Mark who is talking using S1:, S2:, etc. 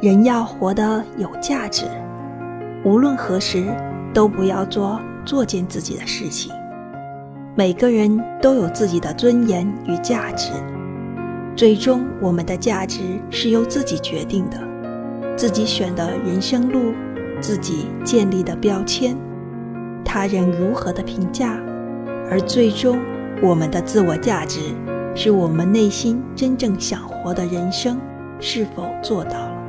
S1: 人要活得有价值无论何时都不要做作践自己的事情。每个人都有自己的尊严与价值最终我们的价值是由自己决定的。自己选的人生路自己建立的标签他人如何的评价而最终我们的自我价值是我们内心真正想活的人生是否做到了。